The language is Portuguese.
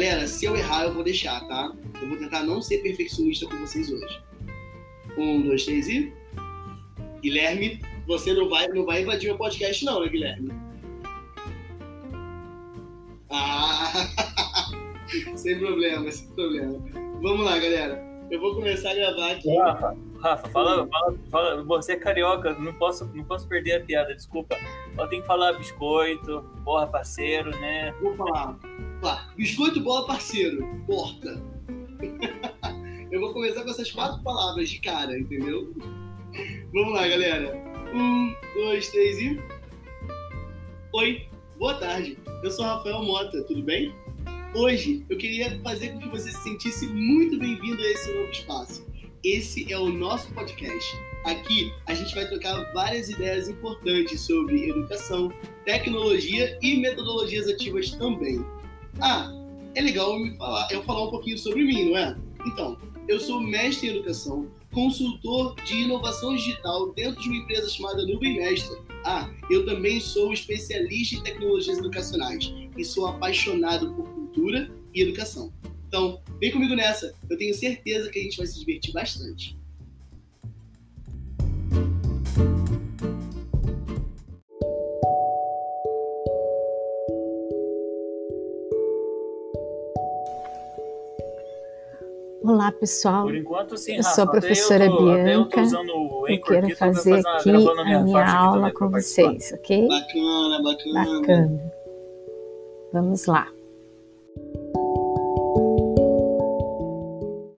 Galera, se eu errar, eu vou deixar, tá? Eu vou tentar não ser perfeccionista com vocês hoje. Um, dois, três e. Guilherme, você não vai, não vai invadir meu podcast, não, né, Guilherme? Ah! sem problema, sem problema. Vamos lá, galera. Eu vou começar a gravar aqui. Rafa, Rafa fala, fala, fala, você é carioca, não posso, não posso perder a piada, desculpa. Eu tenho que falar biscoito, porra, parceiro, né? Vou falar. Biscoito, bola, parceiro, porta. Eu vou começar com essas quatro palavras de cara, entendeu? Vamos lá, galera. Um, dois, três e. Oi, boa tarde. Eu sou Rafael Mota, tudo bem? Hoje eu queria fazer com que você se sentisse muito bem-vindo a esse novo espaço. Esse é o nosso podcast. Aqui a gente vai trocar várias ideias importantes sobre educação, tecnologia e metodologias ativas também. Ah, é legal me falar, eu falar um pouquinho sobre mim, não é? Então, eu sou mestre em educação, consultor de inovação digital dentro de uma empresa chamada Nuvem Mestra. Ah, eu também sou especialista em tecnologias educacionais e sou apaixonado por cultura e educação. Então, vem comigo nessa. Eu tenho certeza que a gente vai se divertir bastante. Olá, pessoal. Por enquanto, sim, eu sou a professora eu tô, Bianca. Eu, eu quero fazer aqui a minha, minha aula com vocês, ok? Bacana, bacana. Bacana. Vamos lá.